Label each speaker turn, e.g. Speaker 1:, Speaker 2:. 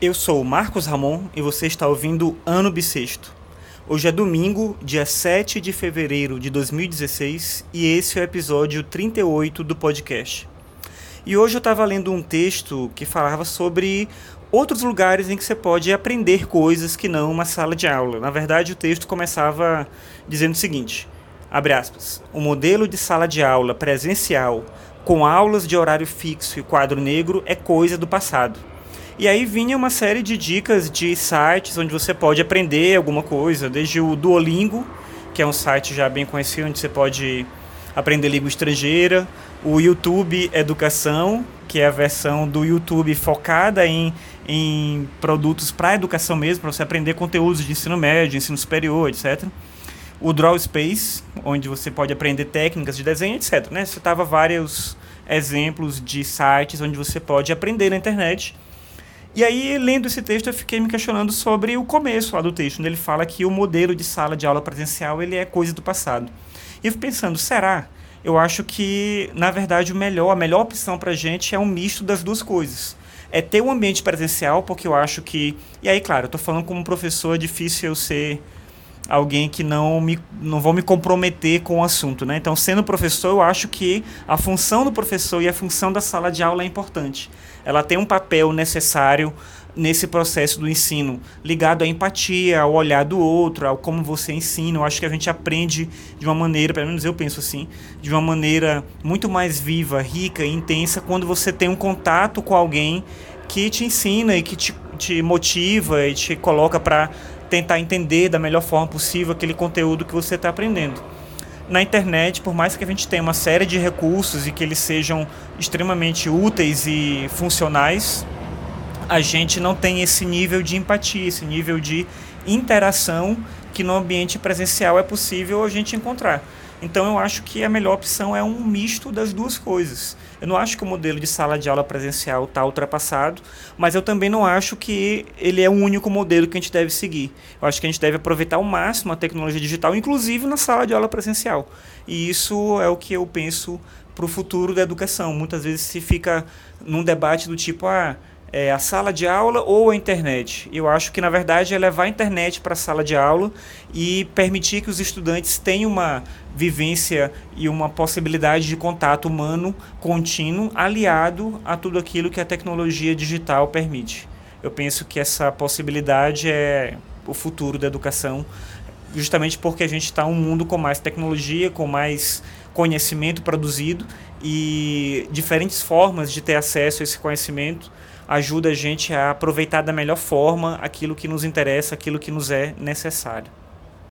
Speaker 1: Eu sou o Marcos Ramon e você está ouvindo Ano Bissexto. Hoje é domingo, dia 7 de fevereiro de 2016 e esse é o episódio 38 do podcast. E hoje eu estava lendo um texto que falava sobre outros lugares em que você pode aprender coisas que não uma sala de aula. Na verdade, o texto começava dizendo o seguinte: abre aspas, o modelo de sala de aula presencial com aulas de horário fixo e quadro negro é coisa do passado. E aí vinha uma série de dicas de sites onde você pode aprender alguma coisa, desde o Duolingo, que é um site já bem conhecido onde você pode aprender língua estrangeira, o YouTube Educação, que é a versão do YouTube focada em, em produtos para educação mesmo, para você aprender conteúdos de ensino médio, ensino superior, etc. O Draw Space, onde você pode aprender técnicas de desenho, etc. Né? Você tava vários exemplos de sites onde você pode aprender na internet e aí, lendo esse texto, eu fiquei me questionando sobre o começo lá do texto, onde ele fala que o modelo de sala de aula presencial ele é coisa do passado. E eu fico pensando, será? Eu acho que, na verdade, o melhor, a melhor opção para a gente é um misto das duas coisas. É ter um ambiente presencial, porque eu acho que. E aí, claro, eu estou falando como professor, é difícil eu ser alguém que não me não vou me comprometer com o assunto, né? Então, sendo professor, eu acho que a função do professor e a função da sala de aula é importante. Ela tem um papel necessário nesse processo do ensino, ligado à empatia, ao olhar do outro, ao como você ensina. Eu acho que a gente aprende de uma maneira, pelo menos eu penso assim, de uma maneira muito mais viva, rica e intensa quando você tem um contato com alguém que te ensina e que te, te motiva e te coloca para tentar entender da melhor forma possível aquele conteúdo que você está aprendendo. Na internet, por mais que a gente tenha uma série de recursos e que eles sejam extremamente úteis e funcionais, a gente não tem esse nível de empatia, esse nível de interação que no ambiente presencial é possível a gente encontrar. Então eu acho que a melhor opção é um misto das duas coisas. Eu não acho que o modelo de sala de aula presencial está ultrapassado, mas eu também não acho que ele é o único modelo que a gente deve seguir. Eu acho que a gente deve aproveitar ao máximo a tecnologia digital, inclusive na sala de aula presencial. E isso é o que eu penso para o futuro da educação. Muitas vezes se fica num debate do tipo, ah, é, a sala de aula ou a internet. Eu acho que, na verdade, é levar a internet para a sala de aula e permitir que os estudantes tenham uma vivência e uma possibilidade de contato humano contínuo aliado a tudo aquilo que a tecnologia digital permite. Eu penso que essa possibilidade é o futuro da educação, justamente porque a gente está um mundo com mais tecnologia, com mais conhecimento produzido e diferentes formas de ter acesso a esse conhecimento ajuda a gente a aproveitar da melhor forma aquilo que nos interessa, aquilo que nos é necessário.